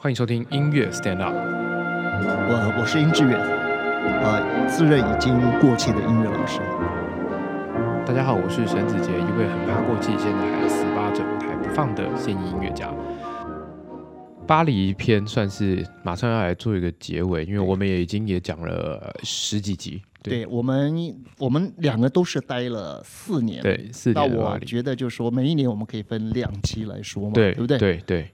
欢迎收听音乐 Stand Up。我我是殷志远，呃，自认已经过气的音乐老师。大家好，我是沈子杰，一位很怕过气，现在还死扒着舞台不放的现役音乐家。巴黎篇算是马上要来做一个结尾，因为我们也已经也讲了十几集。对我们，我们两个都是待了四年。对，四那年的巴黎。我觉得就是说，每一年我们可以分两期来说嘛，对，对不对？对对。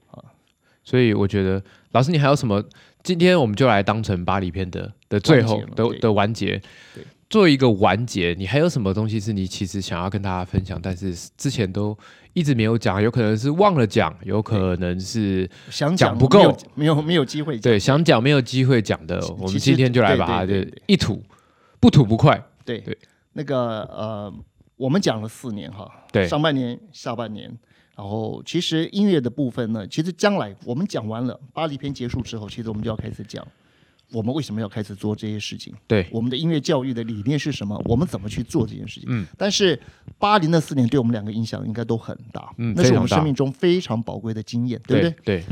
所以我觉得，老师，你还有什么？今天我们就来当成巴黎篇的的最后的的完结对。做一个完结，你还有什么东西是你其实想要跟大家分享，但是之前都一直没有讲，有可能是忘了讲，有可能是想讲不够没有没有机会讲。对想讲没有机会讲的，我们今天就来把它就一吐不吐不快。对对那个呃，我们讲了四年哈，对上半年、下半年，然后其实音乐的部分呢，其实将来我们讲完了巴黎篇结束之后，其实我们就要开始讲。我们为什么要开始做这些事情？对我们的音乐教育的理念是什么？我们怎么去做这件事情？嗯，但是巴黎那四年对我们两个影响应该都很大，嗯那是我们生命中非常宝贵的经验，对不对？对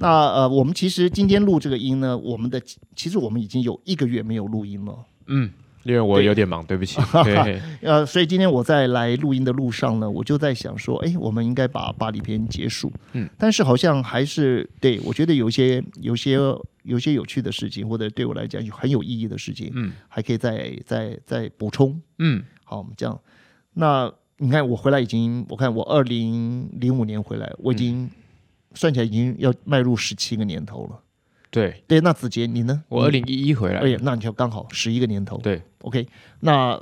那呃，我们其实今天录这个音呢，我们的其实我们已经有一个月没有录音了。嗯，因为我有点忙，对不起。对 呃，所以今天我在来录音的路上呢，我就在想说，哎，我们应该把巴黎篇结束。嗯，但是好像还是对我觉得有些、有些、有些有趣的事情，或者对我来讲有很有意义的事情，嗯还可以再再再补充。嗯，好，我们这样。那你看我回来已经，我看我二零零五年回来，我已经、嗯算起来已经要迈入十七个年头了。对对，那子杰你呢？我二零一一回来哎，呀，那你就刚好十一个年头。对 OK，那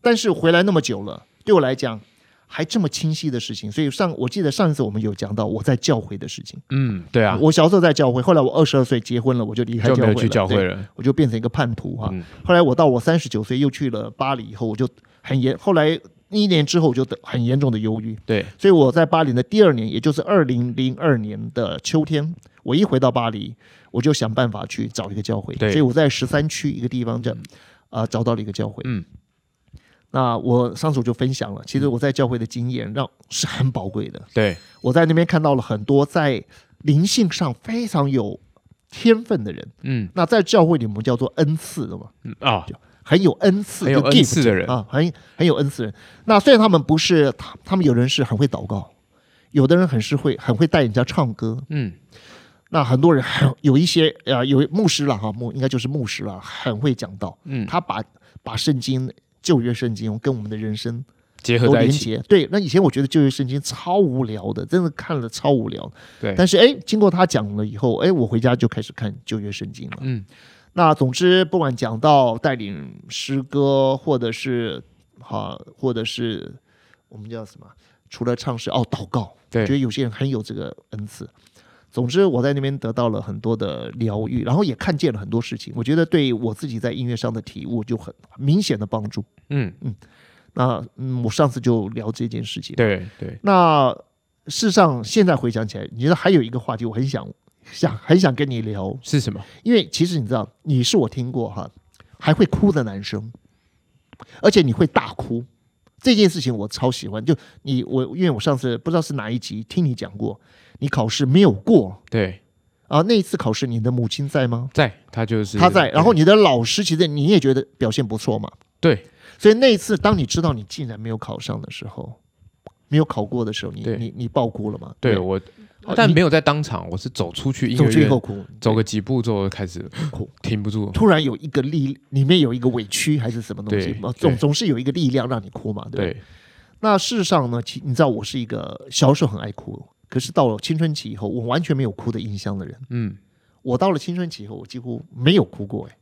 但是回来那么久了，对我来讲还这么清晰的事情，所以上我记得上一次我们有讲到我在教会的事情。嗯，对啊，我小时候在教会，后来我二十二岁结婚了，我就离开教会了，对了。我就变成一个叛徒哈。嗯后来我到我三十九岁又去了巴黎以后，我就很严，后来一年之后我就得很严重的忧郁，对，所以我在巴黎的第二年，也就是二零零二年的秋天，我一回到巴黎，我就想办法去找一个教会。对所以我在十三区一个地方这呃找到了一个教会。嗯，那我上次我就分享了，其实我在教会的经验让是很宝贵的。对，我在那边看到了很多在灵性上非常有天分的人。嗯那在教会里我们叫做恩赐的嘛，嗯啊，很有恩赐，有恩赐的人啊，很很有恩赐人。那虽然他们不是他，他们有人是很会祷告，有的人很是会很会带人家唱歌。嗯那很多人很 有一些呃，有牧师了哈，牧应该就是牧师了，很会讲道。嗯，他把把圣经旧约圣经跟我们的人生结合在一起。对，那以前我觉得旧约圣经超无聊的，真的看了超无聊。对，但是哎，经过他讲了以后，哎，我回家就开始看旧约圣经了。嗯那总之，不管讲到带领诗歌，或者是哈，或者是我们叫什么，除了唱诗哦，祷告，对我觉得有些人很有这个恩赐。总之，我在那边得到了很多的疗愈，然后也看见了很多事情。我觉得对我自己在音乐上的体悟就很很明显的帮助。嗯，那嗯，我上次就聊这件事情。对对，那事实上，现在回想起来，你知道还有一个话题，我很想想很想跟你聊，是什么？因为其实你知道，你是我听过哈，还会哭的男生，而且你会大哭。这件事情我超喜欢，就你我，因为我上次不知道是哪一集听你讲过，你考试没有过。对，啊，那一次考试你的母亲在吗？在他就是她在，然后你的老师其实你也觉得表现不错嘛，对。所以那一次当你知道你竟然没有考上的时候，没有考过的时候，你你你爆哭了吗？对，我，但没有在当场，我是走出去音走乐院去后哭，走个几步之后开始哭。停不住。突然有一个力，里面有一个委屈还是什么东西？总总是有一个力量让你哭嘛？对，那事实上呢，其你知道我是一个小时候很爱哭，可是到了青春期以后，我完全没有哭的印象的人。嗯，我到了青春期以后，我几乎没有哭过。哎，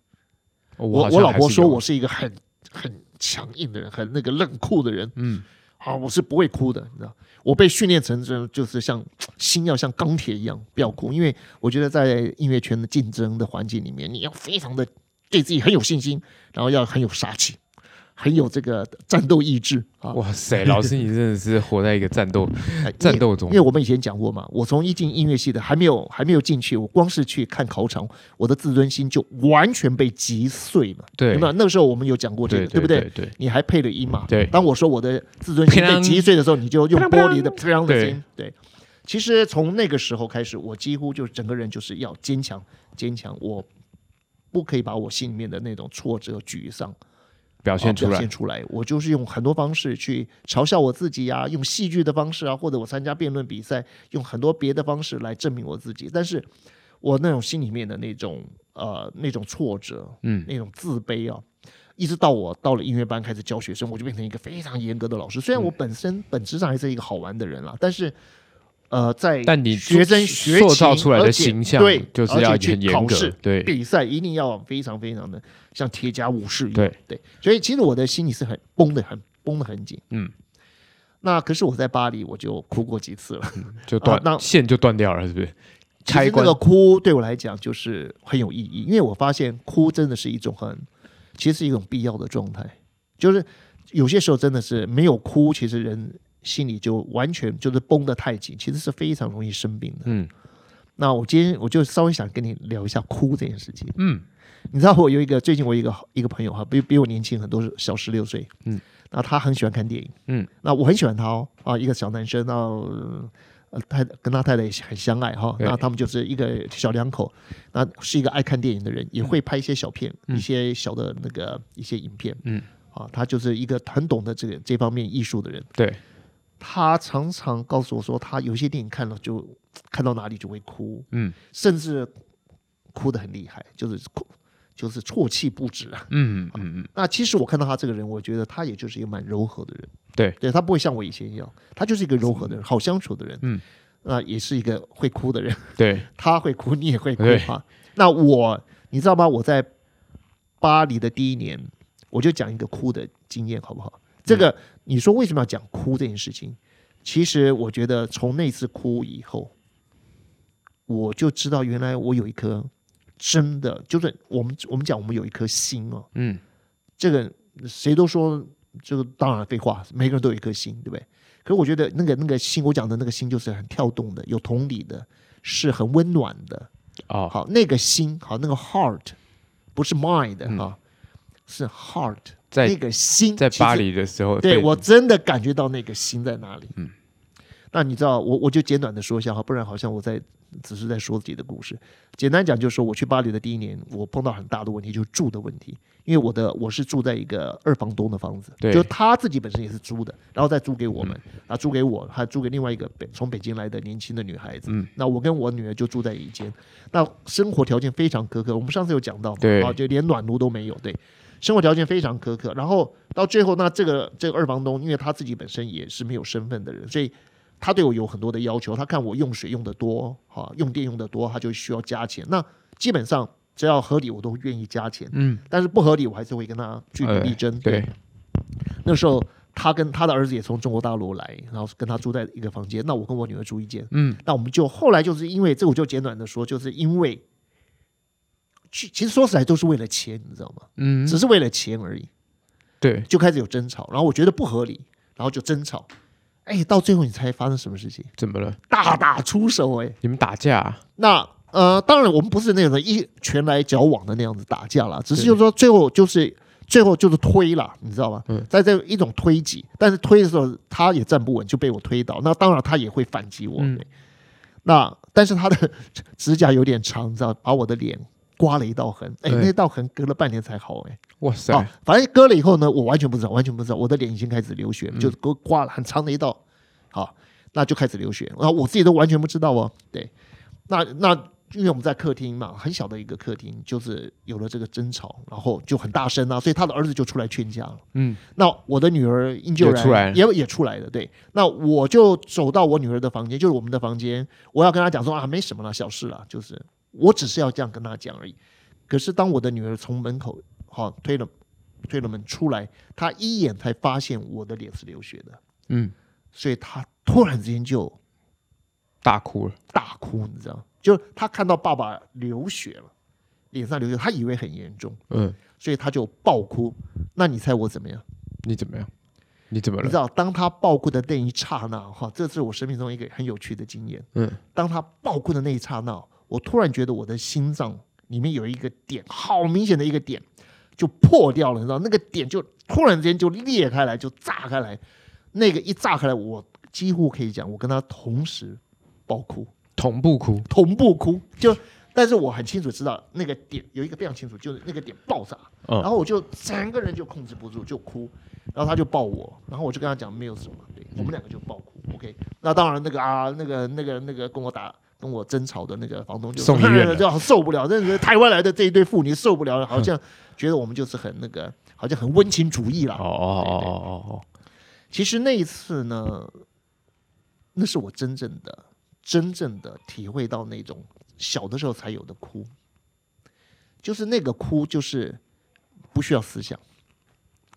我我老婆说我是一个很很强硬的人，很那个冷酷的人。嗯啊，我是不会哭的，你知道，我被训练成这就是像心要像钢铁一样，不要哭，因为我觉得在音乐圈的竞争的环境里面，你要非常的对自己很有信心，然后要很有杀气，很有这个战斗意志啊。哇塞，老师你真的是活在一个战斗哎战斗中因为我们以前讲过嘛，我从一进音乐系的还没有还没有进去，我光是去看考场，我的自尊心就完全被击碎了。对那那个时候我们有讲过这个，对不对？对对，你还配了音嘛？对当我说我的自尊心被砰击碎的时候，你就用玻璃的砰的对声音，对。其实从那个时候开始，我几乎就整个人就是要坚强，坚强，我不可以把我心里面的那种挫折、沮丧表现出来表现，出来。我就是用很多方式去嘲笑我自己啊，用戏剧的方式啊，或者我参加辩论比赛，用很多别的方式来证明我自己。但是我那种心里面的那种呃那种挫折，嗯那种自卑啊，一直到我到了音乐班开始教学生，我就变成一个非常严格的老师。虽然我本身本质上还是一个好玩的人啦，但是。呃，在但你学生学塑造出来的形象对，就是要去很严格对比赛一定要非常非常的像铁甲武士一样，对对，所以其实我的心里是很绷的很绷得很紧，嗯，那可是我在巴黎我就哭过几次了，就断、啊那线就断掉了，是不是？其实那个哭对我来讲就是很有意义，因为我发现哭真的是一种很，其实是一种必要的状态，就是有些时候真的是没有哭，其实人心里就完全就是绷得太紧，其实是非常容易生病的。嗯。那我今天我就稍微想跟你聊一下哭这件事情。嗯。你知道我有一个最近我一个一个朋友哈，比比我年轻很多，小十六岁，嗯，那他很喜欢看电影，嗯，那我很喜欢他哦，啊，一个小男生，那呃太跟他太太也很相爱哈，对。那他们就是一个小两口，那是一个爱看电影的人，也会拍一些小片，嗯。一些小的那个一些影片，嗯，啊，他就是一个很懂得这个这方面艺术的人，对，他常常告诉我说，他有些电影看了就看到哪里就会哭，嗯。甚至哭得很厉害，就是哭，就是啜泣不止啊。嗯嗯嗯，那其实我看到他这个人，我觉得他也就是一个蛮柔和的人，对。对他不会像我以前一样，他就是一个柔和的人，好相处的人，嗯，那也是一个会哭的人，对，他会哭，你也会哭对。哈。那我，你知道吗？我在巴黎的第一年，我就讲一个哭的经验，好不好？这个你说为什么要讲哭这件事情？其实我觉得从那次哭以后，我就知道原来我有一颗真的，就是我们我们讲我们有一颗心哦，嗯这个谁都说这个当然废话，每个人都有一颗心，对不对？可是我觉得那个那个心，我讲的那个心就是很跳动的，有同理的，是很温暖的。哦，好，那个心，好，那个 heart 不是 mind 嗯哈、是 heart，在那个心在巴黎的时候，对我真的感觉到那个心在哪里。嗯，那你知道，我我就简短的说一下哈，不然好像我在只是在说自己的故事。简单讲，就是说我去巴黎的第一年，我碰到很大的问题，就是住的问题。因为我的我是住在一个二房东的房子，对就他自己本身也是租的，然后再租给我们，啊，租给我，还租给另外一个北从北京来的年轻的女孩子。嗯，那我跟我女儿就住在一间，那生活条件非常苛刻。我们上次有讲到嘛，对啊，就连暖炉都没有，对。生活条件非常苛刻，然后到最后，那这个这个二房东，因为他自己本身也是没有身份的人，所以他对我有很多的要求。他看我用水用的多，哈、用电用的多，他就需要加钱。那基本上只要合理，我都愿意加钱。嗯，但是不合理，我还是会跟他据理力争。对，那时候他跟他的儿子也从中国大陆来，然后跟他住在一个房间。那我跟我女儿住一间。嗯那我们就后来就是因为这，我就简短的说，就是因为，其其实说起来都是为了钱，你知道吗？嗯，只是为了钱而已，对，就开始有争吵。然后我觉得不合理，然后就争吵。哎，到最后你猜发生什么事情？怎么了？大打出手、哎，你们打架啊？那呃，当然我们不是那种一拳来脚往的那样子打架啦，只是就是说最后就是最后就是推啦，你知道吗？嗯在这一种推挤，但是推的时候他也站不稳，就被我推倒。那当然他也会反击我。嗯对那但是他的 指甲有点长，你知道，把我的脸刮了一道痕。哎，对那道痕隔了半年才好、哎。哇塞，啊，反正割了以后呢，我完全不知道，完全不知道，我的脸已经开始流血，嗯就给我刮了很长的一道，好，那就开始流血，然后我自己都完全不知道哦，对，那那因为我们在客厅嘛，很小的一个客厅，就是有了这个争吵，然后就很大声啊，所以他的儿子就出来劝架了。嗯那我的女儿英救然也出来也也出来了，对。那我就走到我女儿的房间，就是我们的房间，我要跟她讲说啊，没什么了，小事了，就是我只是要这样跟他讲而已。可是当我的女儿从门口好、推了推了门出来，她一眼才发现我的脸是流血的，嗯，所以她突然之间就大哭了，大哭，你知道，就她看到爸爸流血了，脸上流血，她以为很严重，嗯，所以她就爆哭。那你猜我怎么样？你怎么样？你怎么了？你知道，当他爆哭的那一刹那，哈，这是我生命中一个很有趣的经验。嗯，当他爆哭的那一刹那，我突然觉得我的心脏里面有一个点，好明显的一个点就破掉了，你知道，那个点就突然之间就裂开来，就炸开来。那个一炸开来，我几乎可以讲，我跟他同时爆哭，同步哭，同步哭。就，但是我很清楚知道那个点有一个非常清楚，就是那个点爆炸，嗯然后我就整个人就控制不住，就哭，然后他就抱我，然后我就跟他讲没有什么，对我们两个就爆哭，OK。那当然那个啊，那个那个那个跟我打。跟我争吵的那个房东就送医院了 就好受不了，真是台湾来的这一对妇女受不了了，好像觉得我们就是很那个，好像很温情主义了。哦哦哦哦哦哦，其实那一次呢，那是我真正的、真正的体会到那种小的时候才有的哭，就是那个哭，就是不需要思想，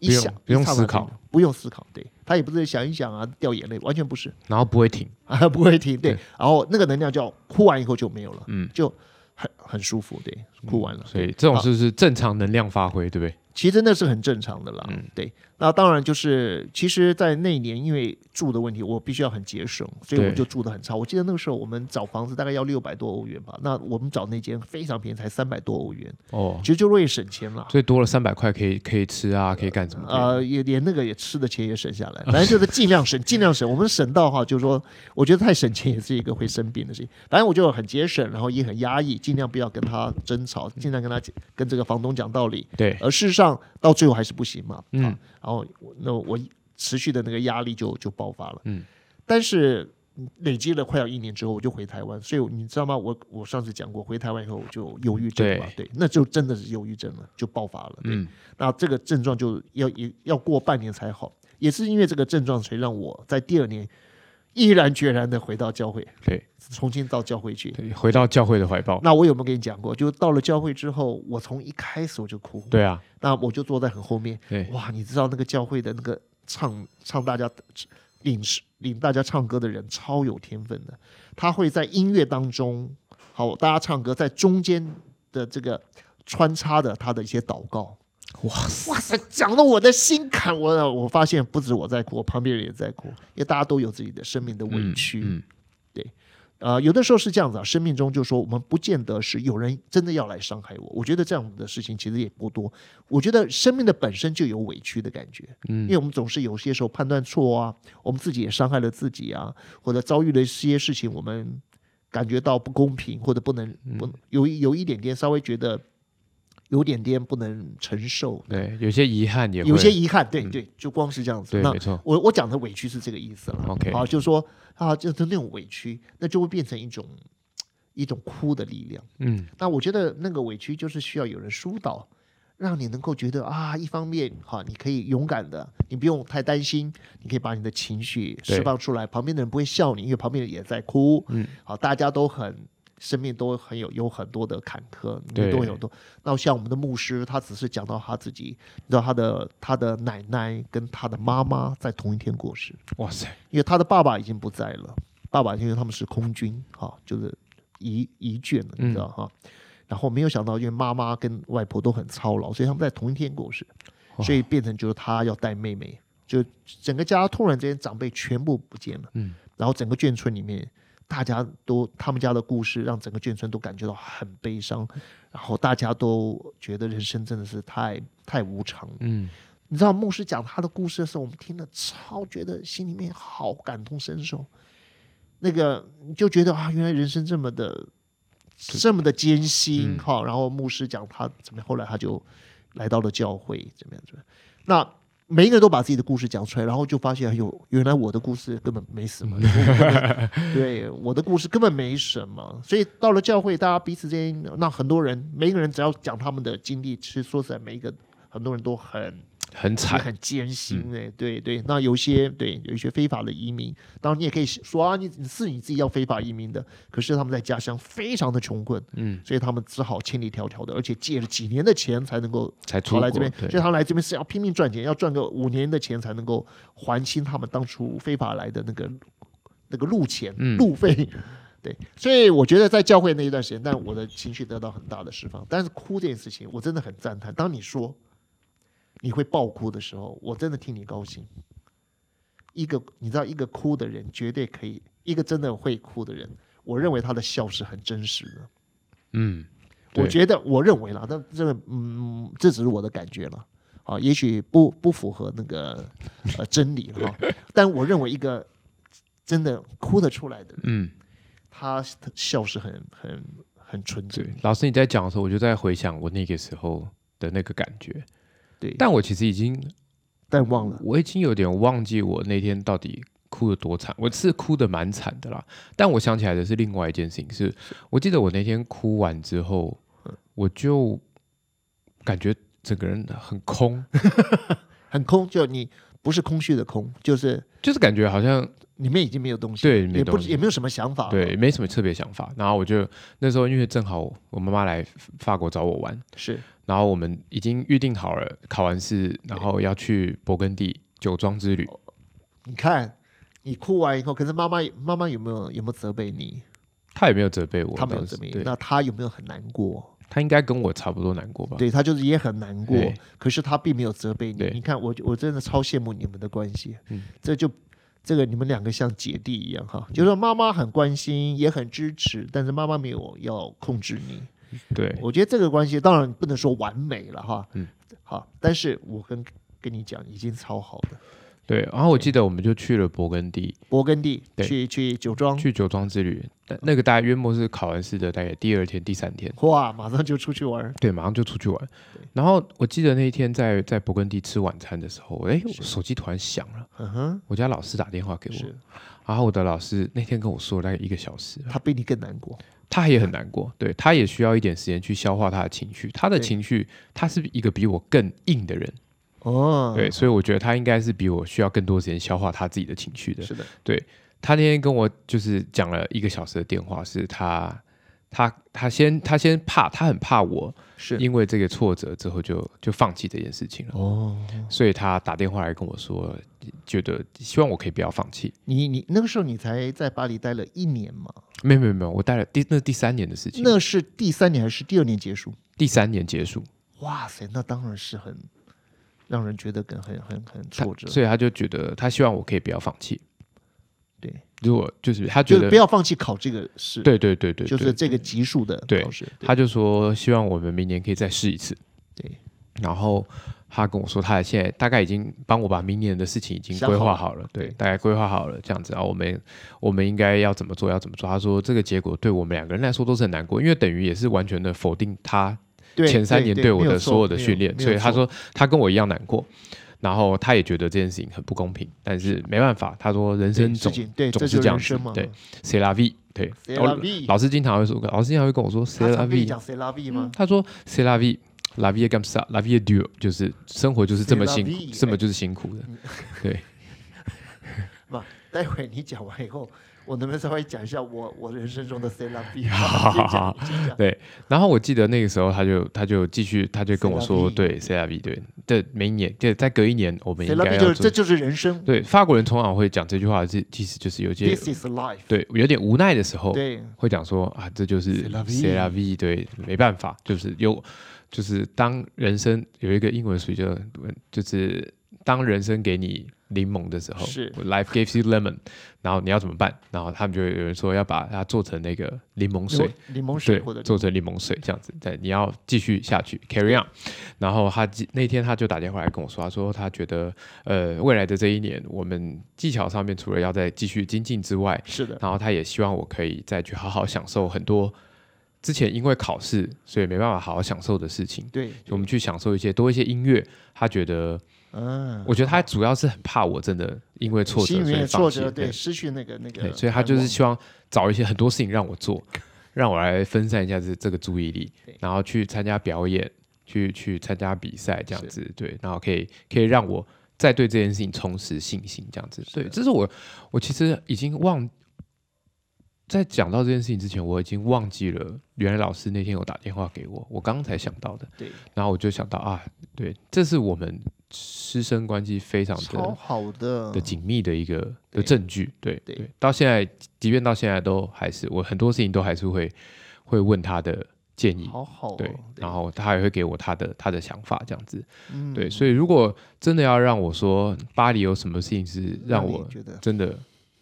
一不用想不用思考。不用思考，对他也不是想一想啊掉眼泪，完全不是。然后不会停，啊，不会停，对，对。然后那个能量叫哭完以后就没有了，嗯，就很很舒服，对，哭完了，所以这种就是正常能量发挥，对不对？其实那是很正常的啦，嗯对。那当然就是，其实，在那一年因为住的问题，我必须要很节省，所以我对就住的很差。我记得那个时候我们找房子大概要六百多欧元吧，那我们找那间非常便宜，才三百多欧元，哦，其实就为了省钱嘛。所以多了三百块可以可以吃啊，可以干什么？呃，也连那个也吃的钱也省下来，反正就是尽量省，尽量省。我们省到哈，就是说，我觉得太省钱也是一个会生病的事情。反正我就很节省，然后也很压抑，尽量不要跟他争吵，尽量跟他跟这个房东讲道理。对，而事实上到最后还是不行嘛，嗯啊，然后那我持续的那个压力就就爆发了，嗯，但是累积了快要一年之后，我就回台湾，所以你知道吗？我我上次讲过，回台湾以后我就忧郁症嘛，对，那就真的是忧郁症了，就爆发了，对，嗯。那这个症状就要也要过半年才好，也是因为这个症状，才让我在第二年毅然决然的回到教会，对重新到教会去。对，回到教会的怀抱。那我有没有跟你讲过？就到了教会之后，我从一开始我就哭，对啊，那我就坐在很后面，对，哇，你知道那个教会的那个唱唱大家领领大家唱歌的人超有天分的，他会在音乐当中，好，大家唱歌在中间的这个穿插的他的一些祷告，哇塞，哇塞，讲的我的心坎，我我发现不止我在哭，旁边人也在哭，因为大家都有自己的生命的委屈，嗯，对。呃，有的时候是这样子啊，生命中就说我们不见得是有人真的要来伤害我，我觉得这样的事情其实也不多。我觉得生命的本身就有委屈的感觉，嗯。因为我们总是有些时候判断错啊，我们自己也伤害了自己啊，或者遭遇了一些事情，我们感觉到不公平，或者不能嗯。不有有一点点稍微觉得有点点不能承受，对，有些遗憾也会有些遗憾，对嗯对，就光是这样子。对，那没错，我我讲的委屈是这个意思了。OK 好，就是说啊，就是那种委屈，那就会变成一种一种哭的力量。嗯那我觉得那个委屈就是需要有人疏导，让你能够觉得啊，一方面哈，你可以勇敢的，你不用太担心，你可以把你的情绪释放出来，旁边的人不会笑你，因为旁边人也在哭。嗯，好，大家都很。生命都很有有很多的坎坷，都有多。那像我们的牧师，他只是讲到他自己，你知道他的他的奶奶跟他的妈妈在同一天过世，哇塞，因为他的爸爸已经不在了，爸爸因为他们是空军，哈，就是遗遗眷了，你知道哈。然后没有想到，因为妈妈跟外婆都很操劳，所以他们在同一天过世，所以变成就是他要带妹妹，就整个家突然之间长辈全部不见了，嗯，然后整个眷村里面。大家都他们家的故事，让整个眷村都感觉到很悲伤，然后大家都觉得人生真的是太太无常了。嗯你知道牧师讲他的故事的时候，我们听了超觉得心里面好感同身受。那个你就觉得啊，原来人生这么的这么的艰辛嗯哈、然后牧师讲他怎么样，后来他就来到了教会，怎么样怎么样。那每一个人都把自己的故事讲出来，然后就发现，哎呦，原来我的故事根本没什么，对，我的故事根本没什么。所以到了教会，大家彼此之间，那很多人，每一个人只要讲他们的经历，其实说实在，每一个很多人都很也很惨，很艰辛哎、对对。那有些对有一些非法的移民，当然你也可以说啊，你你是你自己要非法移民的，可是他们在家乡非常的穷困，嗯，所以他们只好千里迢迢的，而且借了几年的钱才能够才出来这边，所以，他们来这边是要拼命赚钱，要赚个五年的钱才能够还清他们当初非法来的那个那个路钱、嗯路费。对，所以我觉得在教会那一段时间，但我的情绪得到很大的释放。但是哭这件事情，我真的很赞叹。当你说你会爆哭的时候，我真的替你高兴。一个你知道，一个哭的人绝对可以，一个真的会哭的人，我认为他的笑是很真实的。嗯，我觉得，我认为啦，但这个，嗯，这只是我的感觉了，啊，也许不不符合那个呃真理哈，但我认为一个真的哭得出来的人，嗯他笑是很很很纯粹，，老师你在讲的时候，我就在回想我那个时候的那个感觉。对，但我其实已经，但忘了，我已经有点忘记我那天到底哭的多惨。我是哭的蛮惨的啦，但我想起来的是另外一件事情是，我记得我那天哭完之后，我就感觉整个人很空，很空，就你不是空虚的空，就是就是感觉好像里面已经没有东西，对也不也没有什么想法，对，没什么特别想法。然后我就那时候因为正好我妈妈来法国找我玩，是然后我们已经预定好了考完试，然后要去勃艮第酒庄之旅。你看你哭完以后，可是妈妈妈妈有没有有没有责备你？她也没有责备我，她没有责备你，那她有没有很难过？他应该跟我差不多难过吧？对他就是也很难过，可是他并没有责备你对。你看我我真的超羡慕你们的关系，嗯这就。这个你们两个像姐弟一样哈，就是说妈妈很关心，也很支持，但是妈妈没有要控制你。对，我觉得这个关系当然不能说完美了哈，嗯，好，但是我跟跟你讲，已经超好的。对。然后我记得我们就去了勃艮第，勃艮第对去去酒庄，去酒庄之旅。但那个大概约莫是考完试的大概第二天、第三天，哇，马上就出去玩儿，对，马上就出去玩。然后我记得那一天在在勃艮第吃晚餐的时候，哎，我手机突然响了，嗯哼，我家老师打电话给我，然后我的老师那天跟我说了大概一个小时，他比你更难过，他也很难过，对他也需要一点时间去消化他的情绪。他的情绪，他是一个比我更硬的人，哦，对，所以我觉得他应该是比我需要更多时间消化他自己的情绪的。是的，对他那天跟我就是讲了一个小时的电话，是他他他先他先怕，他很怕我是因为这个挫折之后就就放弃这件事情了，哦，所以他打电话来跟我说，觉得希望我可以不要放弃。你你那个时候你才在巴黎待了一年吗？没有没有没有，我待了第那是第三年的事情，那是第三年还是第二年结束？第三年结束，哇塞，那当然是很让人觉得很很很很挫折，所以他就觉得他希望我可以不要放弃。对，如果就是他觉得不要放弃考这个试，，对对对对，就是这个级数的对考试，他就说希望我们明年可以再试一次。对，然后他跟我说，他现在大概已经帮我把明年的事情已经规划好了，对，大概规划好了这样子啊，我们我们应该要怎么做，要怎么做。他说这个结果对我们两个人来说都是很难过，因为等于也是完全的否定他对前三年对我的所有的训练，所以他说他跟我一样难过。然后他也觉得这件事情很不公平，但是没办法，他说人生总对，总是这样子对 c'est la vie，对老师经常会说，老师经常会跟我说 c'est 他 la 常跟你 vie，讲 c'est la vie 吗？他说 c'est la vie，la vie est comme ça，la vie est dure，就是生活就是这么辛苦，这么就是辛苦的，对，不，待会你讲完以后，我能不能稍微讲一下我我人生中的 c'est la vie？好好好你先讲对。然后我记得那个时候，他就他就继续，他就跟我说，对 c'est la vie，对，对，每一年，对，再隔一年，我们应该要就。是这就是人生对，法国人通常会讲这句话，是其实就是有些，this is life。对有点无奈的时候，对，会讲说啊，这就是 C'est la vie c'est la vie，对，没办法，就是有，就是当人生有一个英文俗语叫，就是当人生给你柠檬的时候是，life gives you lemon，然后你要怎么办？然后他们就有人说要把它做成那个柠檬水，柠檬水或者，做成柠檬水这样子，对，你要继续下去，carry on。然后他那天他就打电话来跟我说，他说他觉得呃未来的这一年，我们技巧上面除了要再继续精进之外，是的，然后他也希望我可以再去好好享受很多之前因为考试所以没办法好好享受的事情。对，我们去享受一些多一些音乐，他觉得，嗯，我觉得他主要是很怕我真的因为挫折心里所以放弃，面挫折，对对，失去那个那对，个，所以他就是希望找一些很多事情让我做，让我来分散一下这这个注意力，然后去参加表演，去去参加比赛这样子，对，然后可以可以让我再对这件事情重拾信心，这样子，对，这是我我其实已经忘。在讲到这件事情之前，我已经忘记了，原来老师那天有打电话给我，我刚刚才想到的。对，然后我就想到啊，对，这是我们师生关系非常超的好的的紧密的一个对的证据，对对对，到现在，即便到现在都还是我很多事情都还是会会问他的建议，好好哦，对，然后他也会给我他的他的想法，这样子，嗯对，所以如果真的要让我说巴黎有什么事情是让我觉得真的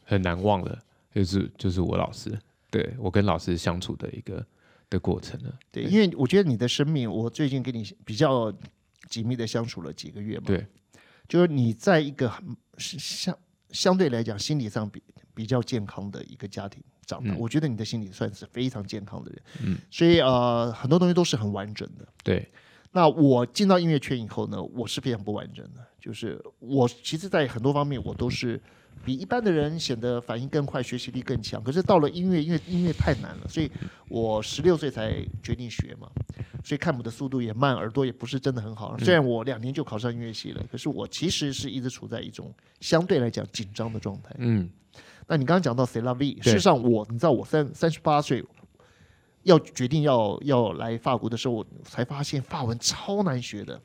很难忘的，就是就是我老师，对我跟老师相处的一个的过程了，对，因为我觉得你的生命，我最近跟你比较紧密的相处了几个月嘛，对，就是你在一个很相相对来讲心理上比比较健康的一个家庭长大，嗯我觉得你的心理算是非常健康的人。嗯，所以呃，很多东西都是很完整的。对，那我进到音乐圈以后呢，我是非常不完整的，就是我其实，在很多方面我都是比一般的人显得反应更快，学习力更强。可是到了音乐，因为音乐太难了，所以我十六岁才决定学嘛，所以看谱的速度也慢，耳朵也不是真的很好。虽然我两年就考上音乐系了，可是我其实是一直处在一种相对来讲紧张的状态。嗯，那你刚刚讲到 C l a V，对事实上我你知道我三三十八岁要决定要要来法国的时候，我才发现法文超难学的。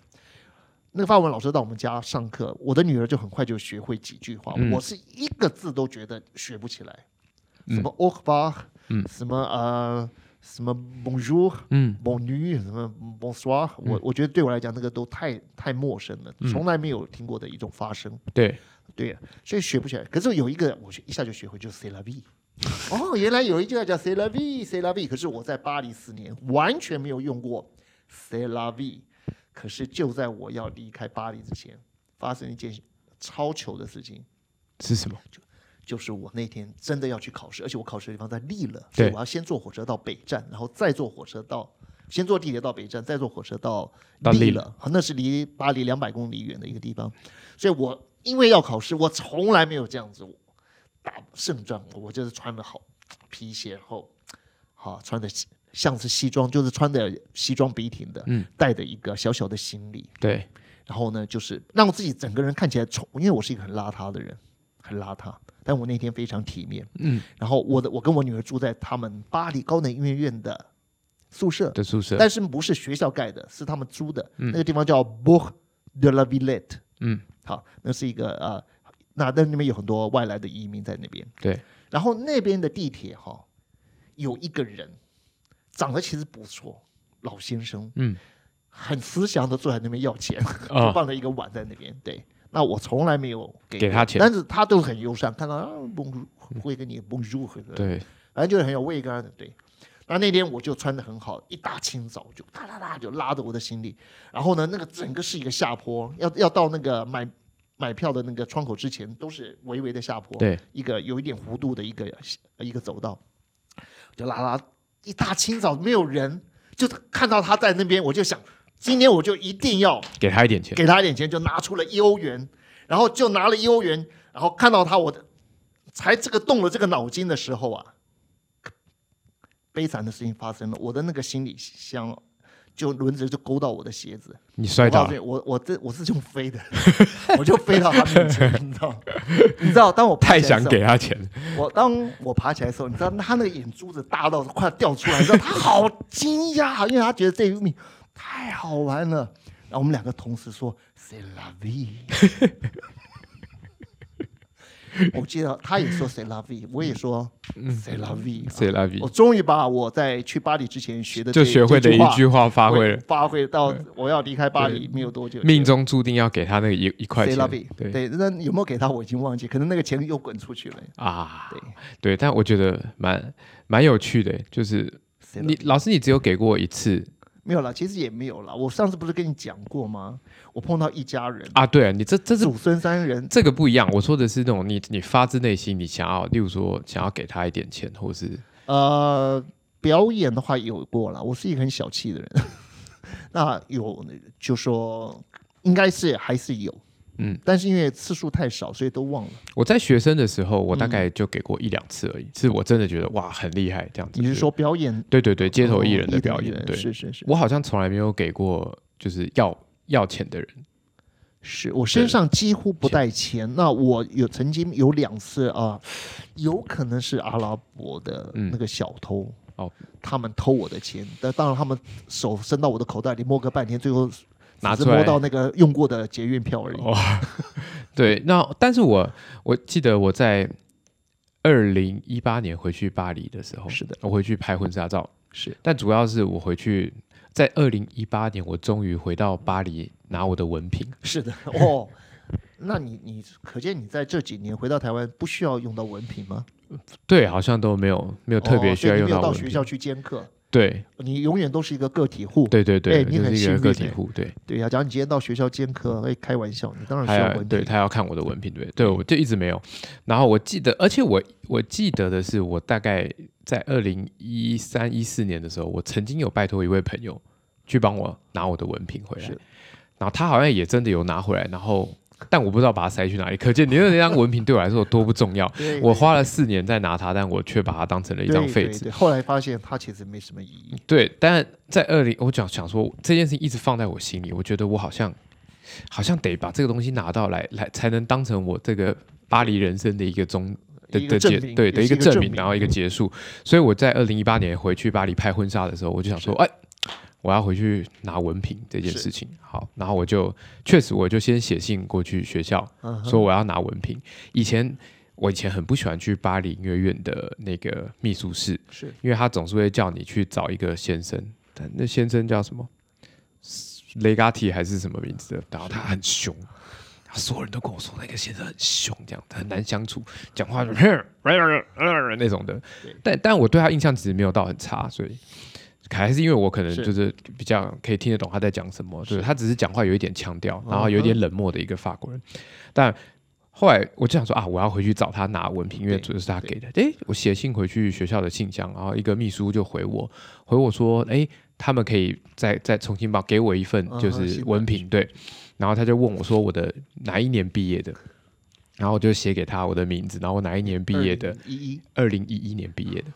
那个法文老师到我们家上课，我的女儿就很快就学会几句话，嗯我是一个字都觉得学不起来。嗯什么 revoir，嗯什么呃什么 bonjour，嗯 bon nuit，什么 bonsoir，我我觉得对我来讲那个都太太陌生了，嗯从来没有听过的一种发声。对，对呀，所以学不起来。可是有一个，我学一下就学会，就是 C la vie。哦，原来有一句话叫 C la vie，C la vie。可是我在巴黎四年，完全没有用过 C la vie。可是就在我要离开巴黎之前，发生一件超糗的事情，是什么？就就是我那天真的要去考试，而且我考试的地方在利了，对。所以我要先坐火车到北站，然后再坐火车到，先坐地铁到北站，再坐火车到到利利了，那是离巴黎两百公里远的一个地方，所以我因为要考试，我从来没有这样子打胜仗，我就是穿的好皮鞋，然后好穿的像是西装，就是穿的西装笔挺的，嗯，带着一个小小的行李，对，然后呢，就是让自己整个人看起来丑，因为我是一个很邋遢的人，很邋遢。但我那天非常体面，嗯，然后我的我跟我女儿住在他们巴黎高等音乐院的宿舍，的宿舍，但是不是学校盖的，是他们租的，嗯。那个地方叫 Bourg de la Villette，嗯，好，那是一个呃，那那那边有很多外来的移民在那边，对，然后那边的地铁哈、有一个人长得其实不错，老先生，嗯，很慈祥的坐在那边要钱，就啊，放了一个碗在那边。对，那我从来没有给给他钱但是他都很友善，看到啊，bonjour，会跟你 bonjour，对，反正就是很有味感的。对，那那天我就穿的很好，一大清早就哒哒哒就拉着我的行李，然后呢，那个整个是一个下坡，要要到那个买买票的那个窗口之前都是微微的下坡，对，一个有一点弧度的一个一个走道，就拉拉一大清早没有人，就看到他在那边，我就想，今天我就一定要给他一点钱，给他一点钱，就拿出了一欧元，然后就拿了一欧元，然后看到他，我的才这个动了这个脑筋的时候啊，悲惨的事情发生了，我的那个行李箱就轮子就勾到我的鞋子，你摔倒了，我我我这我是用飞的，我就飞到他面前，你知道？你知道，当我太想给他钱，我当我爬起来的时候，你知道他那个眼珠子大到快掉出来，你知道他好惊讶，因为他觉得这一幕太好玩了。然后我们两个同时说 “C'est la vie”，我记得他也说 “C'est la vie”，我也说谁 love 你，谁 la vie”。谁来比我？终于把我在去巴黎之前学的就学会的一句话话发挥了，发挥到我要离开巴黎没有多久，命中注定要给他那个一一块 “C'est 钱 la vie”。，对。对，那有没有给他我已经忘记，可能那个钱又滚出去了。啊。对，对，但我觉得蛮蛮有趣的，就是你老师你只有给过我一次没有啦，其实也没有啦。我上次不是跟你讲过吗？我碰到一家人，啊，对啊，你这这是祖孙三人，这个不一样，我说的是那种你你发自内心你想要，例如说想要给他一点钱，或是呃，表演的话有过了。我是一个很小气的人，那有就说应该是还是有，嗯，但是因为次数太少，所以都忘了。我在学生的时候，我大嗯概就给过一两次而已，是我真的觉得哇很厉害这样子。你是说表演对对对，街头艺人哦的表演，对，是是是，我好像从来没有给过就是要要钱的人，是我身上几乎不带钱。那我有曾经有两次啊、有可能是阿拉伯的嗯那个小偷。哦，他们偷我的钱，但当然他们手伸到我的口袋里摸个半天，最后拿出来只是摸到那个用过的捷运票而已。哇，对，那但是我我记得我在二零一八年回去巴黎的时候，是的，我回去拍婚纱照，是但主要是我回去在二零一八年，我终于回到巴黎拿我的文凭。是的哦。那你你可见你在这几年回到台湾不需要用到文凭吗？对，好像都没有没有特别哦需要用到文凭。到学校去兼课。对你永远都是一个个体户。对对对，哎你很幸运哎个体户，对，对呀、假如你今天到学校兼课，哎，开玩笑，你当然需要文凭。对他要看我的文凭，对对，我就一直没有。然后我记得，而且我我记得的是，我大概在二零一三一四年的时候，我曾经有拜托一位朋友去帮我拿我的文凭回来，然后他好像也真的有拿回来，然后但我不知道把它塞去哪里，可见你那张文凭对我来说有多不重要。我花了四年在拿它，但我却把它当成了一张废纸。后来发现它其实没什么意义。对，但在二零，我讲想说这件事情一直放在我心里，我觉得我好像好像得把这个东西拿到来来，才能当成我这个巴黎人生的一个终的的结对的一个证明个证明，然后一个结束。所以我在二零一八年回去巴黎拍婚纱的时候，我就想说，哎。我要回去拿文凭这件事情，好，然后我就确实我就先写信过去学校，嗯，说我要拿文凭。以前我以前很不喜欢去巴黎音乐院的那个秘书室，是因为他总是会叫你去找一个先生，但那先生叫什么？雷嘎提还是什么名字的？然后他很凶，所有人都跟我说那个先生很凶，这样很难相处，讲话就 那种的。但但我对他印象其实没有到很差，所以还是因为我可能就是比较可以听得懂他在讲什么，就是他只是讲话有一点腔调，然嗯后有一点冷漠的一个法国人，但。后来我就想说啊，我要回去找他拿文凭，因为对主要是他给的。诶，我写信回去学校的信箱，然后一个秘书就回我，回我说，诶，他们可以再再重新报给我一份就是文凭，对。然后他就问我说我的哪一年毕业的，然后我就写给他我的名字，然后我哪一年毕业的，一一二零一一年毕业的。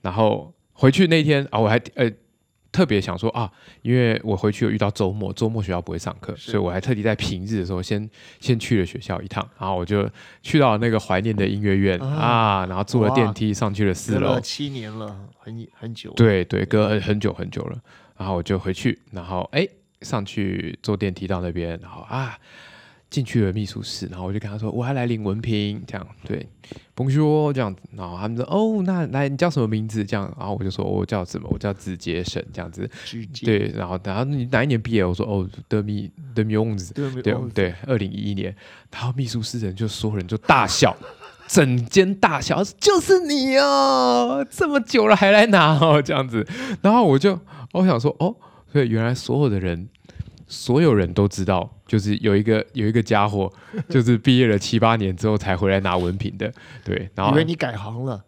然后回去那天啊，我还呃特别想说啊，因为我回去有遇到周末，周末学校不会上课，所以我还特地在平日的时候先先去了学校一趟，然后我就去到那个怀念的音乐院啊。啊，然后坐了哇。电梯上去了四楼，七年了，很很久。，对对，隔很很久很久了，然后我就回去，然后哎上去坐电梯到那边，然后啊进去了秘书室，然后我就跟他说我要来领文凭，这样对，甭说这样子，然后他们说哦那来你叫什么名字？这样，然后我就说我叫什么，我叫子杰神这样子，对，然后然后你哪一年毕业？我说哦德米德米翁子，对对二零一一年，然后秘书室人就所有人就大笑，整间大笑，就是你哦，这么久了还来拿哦，这样子。然后我就我想说，哦，所以原来所有的人，所有人都知道，就是有一个有一个家伙，就是毕业了七八年之后才回来拿文凭的，对，然后以为你改行了，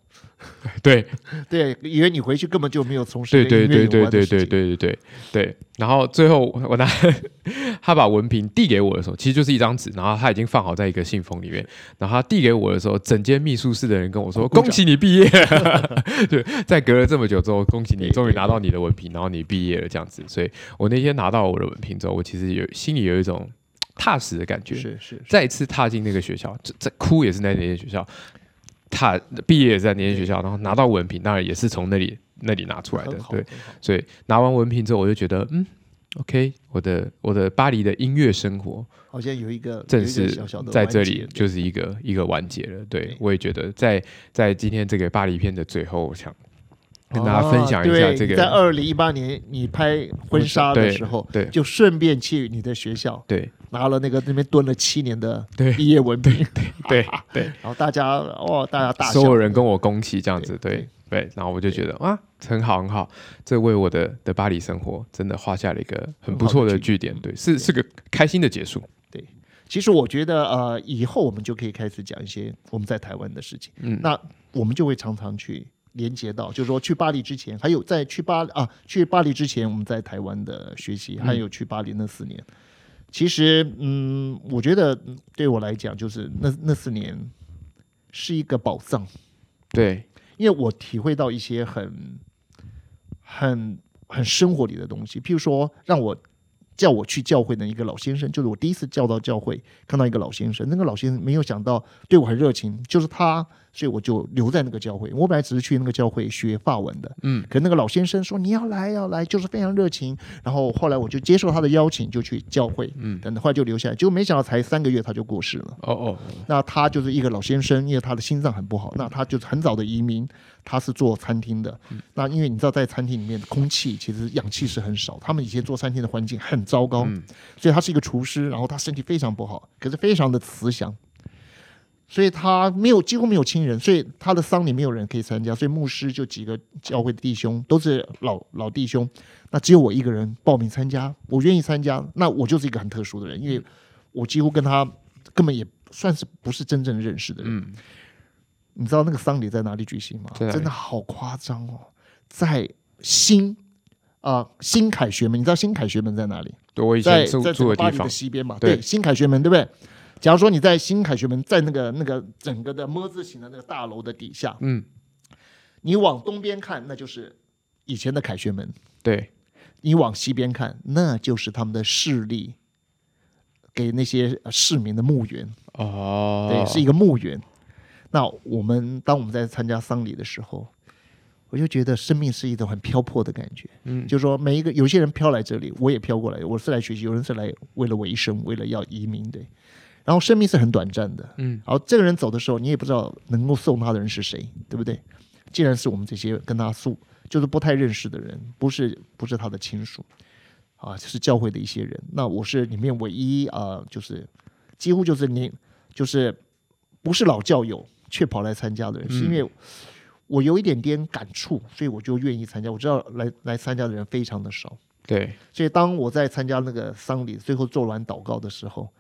对 对，以为你回去根本就没有从事对对对对对对对对对对。然后最后我我拿 他把文凭递给我的时候，其实就是一张纸，然后他已经放好在一个信封里面。然后他递给我的时候，整间秘书室的人跟我说：“恭喜你毕业了！”对，在隔了这么久之后，恭喜你对终于拿到你的文凭，然后你毕业了这样子。所以我那天拿到我的文凭之后，我其实有心里有一种踏实的感觉。是是是再次踏进那个学校，这这哭也是在那间学校，踏毕业也在那间学校，然后拿到文凭，当然也是从那里那里拿出来的对，所以拿完文凭之后，我就觉得，嗯，OK，我的我的巴黎的音乐生活好像有一个正式在这里就是一个一个完结了。对对。我也觉得在在今天这个巴黎片的最后，我想跟大家分享一下这哦在个，二零一八年你拍婚纱的时候，对。就顺便去你的学校对。拿了那个那边蹲了七年的对。毕业文凭，对对对，然后大家哦，大家大，所有人跟我恭喜这样子，对对对，然后我就觉得哇，很好很好，这为我的的巴黎生活真的画下了一个很不错的句点，对，是是个开心的结束，其实我觉得呃，以后我们就可以开始讲一些我们在台湾的事情。嗯。那我们就会常常去连接到，就是说去巴黎之前，还有在去巴啊去巴黎之前，我们在台湾的学习，还有去巴黎那四年。其实，嗯，我觉得嗯对我来讲，就是那那四年是一个宝藏，对，因为我体会到一些很、很、很生活里的东西。譬如说，让我叫我去教会的一个老先生，就是我第一次叫到教会，看到一个老先生，那个老先生没有想到对我很热情，就是他，所以我就留在那个教会。我本来只是去那个教会学法文的，嗯，可那个老先生说你要来要来，就是非常热情。然后后来我就接受他的邀请，就去教会，嗯等后来就留下来。结果没想到才三个月他就过世了。哦哦，那他就是一个老先生，因为他的心脏很不好，那他就是很早的移民，他是做餐厅的。那因为你知道，在餐厅里面空气其实氧气是很少，他们以前做餐厅的环境很糟糕，嗯所以他是一个厨师，然后他身体非常不好，可是非常的慈祥。所以他没有几乎没有亲人，所以他的丧礼没有人可以参加，所以牧师就几个教会的弟兄都是老老弟兄，那只有我一个人报名参加，我愿意参加，那我就是一个很特殊的人，因为我几乎跟他根本也算是不是真正认识的人。嗯，你知道那个丧礼在哪里举行吗？真的好夸张哦，在新啊、新凯旋门，你知道新凯旋门在哪里？对我以在前住在整个巴黎的住的地方，西边嘛，对对，新凯旋门对不对？假如说你在新凯旋门，在那个那个整个的么字形的那个大楼的底下，嗯，你往东边看，那就是以前的凯旋门；对，你往西边看，那就是他们的势力给那些呃市民的墓园。哦，对，是一个墓园。那我们当我们在参加丧礼的时候，我就觉得生命是一种很漂泊的感觉。嗯就是说每一个有些人飘来这里，我也飘过来，我是来学习，有人是来为了维生，为了要移民的。然后生命是很短暂的，嗯，然后这个人走的时候，你也不知道能够送他的人是谁，对不对？既然是我们这些跟他素就是不太认识的人，不是不是他的亲属啊，就是教会的一些人。那我是里面唯一啊、就是几乎就是你就是不是老教友却跑来参加的人，是因为我有一点点感触，所以我就愿意参加。我知道来来参加的人非常的少，对，所以当我在参加那个丧礼最后做完祷告的时候，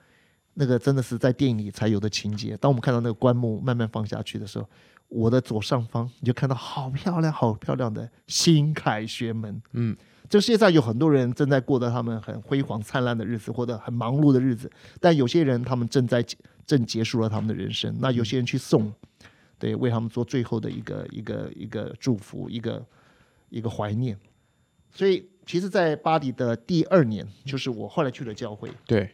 那个真的是在电影里才有的情节。当我们看到那个棺木慢慢放下去的时候，我的左上方你就看到好漂亮、好漂亮的新凯旋门。嗯，这世界上有很多人正在过着他们很辉煌灿烂的日子，或者很忙碌的日子，但有些人他们正在正结束了他们的人生。那有些人去送，对，为他们做最后的一个一个一个祝福，一个一个怀念。所以，其实，在巴黎的第二年，就是我后来去了教会，对，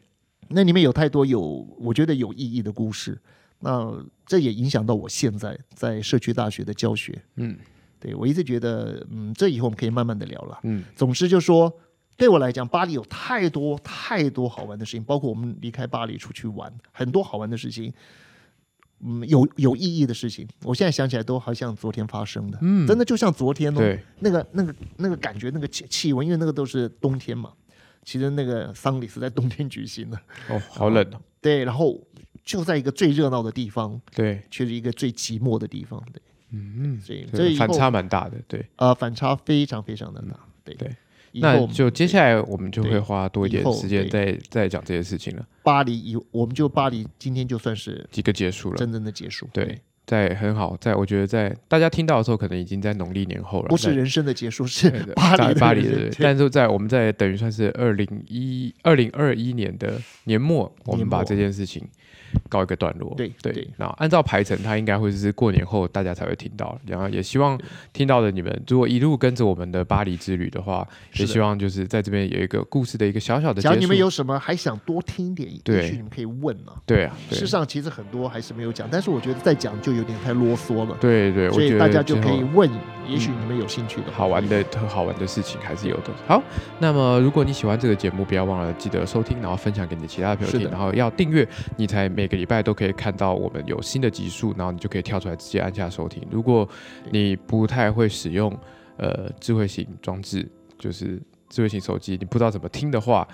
那里面有太多有我觉得有意义的故事。那这也影响到我现在在社区大学的教学。嗯对我一直觉得，嗯，这以后我们可以慢慢的聊了。嗯，总之就说，对我来讲，巴黎有太多太多好玩的事情，包括我们离开巴黎出去玩，很多好玩的事情，嗯，有有意义的事情，我现在想起来都好像昨天发生的，嗯真的就像昨天哦，对，那个那个那个感觉，那个气气温，因为那个都是冬天嘛，其实那个丧礼是在冬天举行的，哦，好冷哦，对，然后就在一个最热闹的地方，对，却是一个最寂寞的地方，对，嗯所以这反差蛮大的，对。呃反差非常非常的大，对。对。那就接下来我们就会花多一点时间再再讲这些事情了，巴黎以我们就巴黎今天就算是几个结束了，真正的结束，对，在很好，在我觉得在大家听到的时候，可能已经在农历年后了，不是人生的结束，是巴黎的巴黎的，但是在我们在等于算是二零一二零二一年的年末，我们把这件事情告一个段落。对对对，那按照排程，它应该会是过年后大家才会听到，然后也希望听到的你们，如果一路跟着我们的巴黎之旅的话，也希望就是在这边有一个故事的一个小小的结束。假如你们有什么还想多听一点，对也许你们可以问啊。对啊，对事实上，其实很多还是没有讲，但是我觉得再讲就有点太啰嗦了，对对，所以大家就可以问，也许你们有兴趣的好玩的、特好玩的事情还是有的。好，那么如果你喜欢这个节目，不要忘了记得收听，然后分享给你的其他的朋友听，然后要订阅，你才每个礼拜都可以看到我们有新的集数，然后你就可以跳出来直接按下收听。如果你不太会使用呃智慧型装置，就是智慧型手机，你不知道怎么听的话，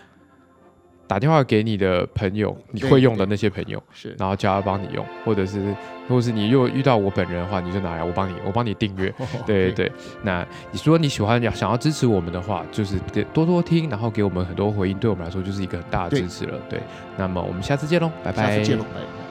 打电话给你的朋友，你会用的那些朋友，是然后叫他帮你用，或者是或者是你如果遇到我本人的话，你就拿来我帮你我帮你订阅。对对对，那你说你喜欢要想要支持我们的话，就是给多多听，然后给我们很多回应，对我们来说就是一个很大的支持了。对，那么我们下次见喽，拜拜。下次见喽，拜拜。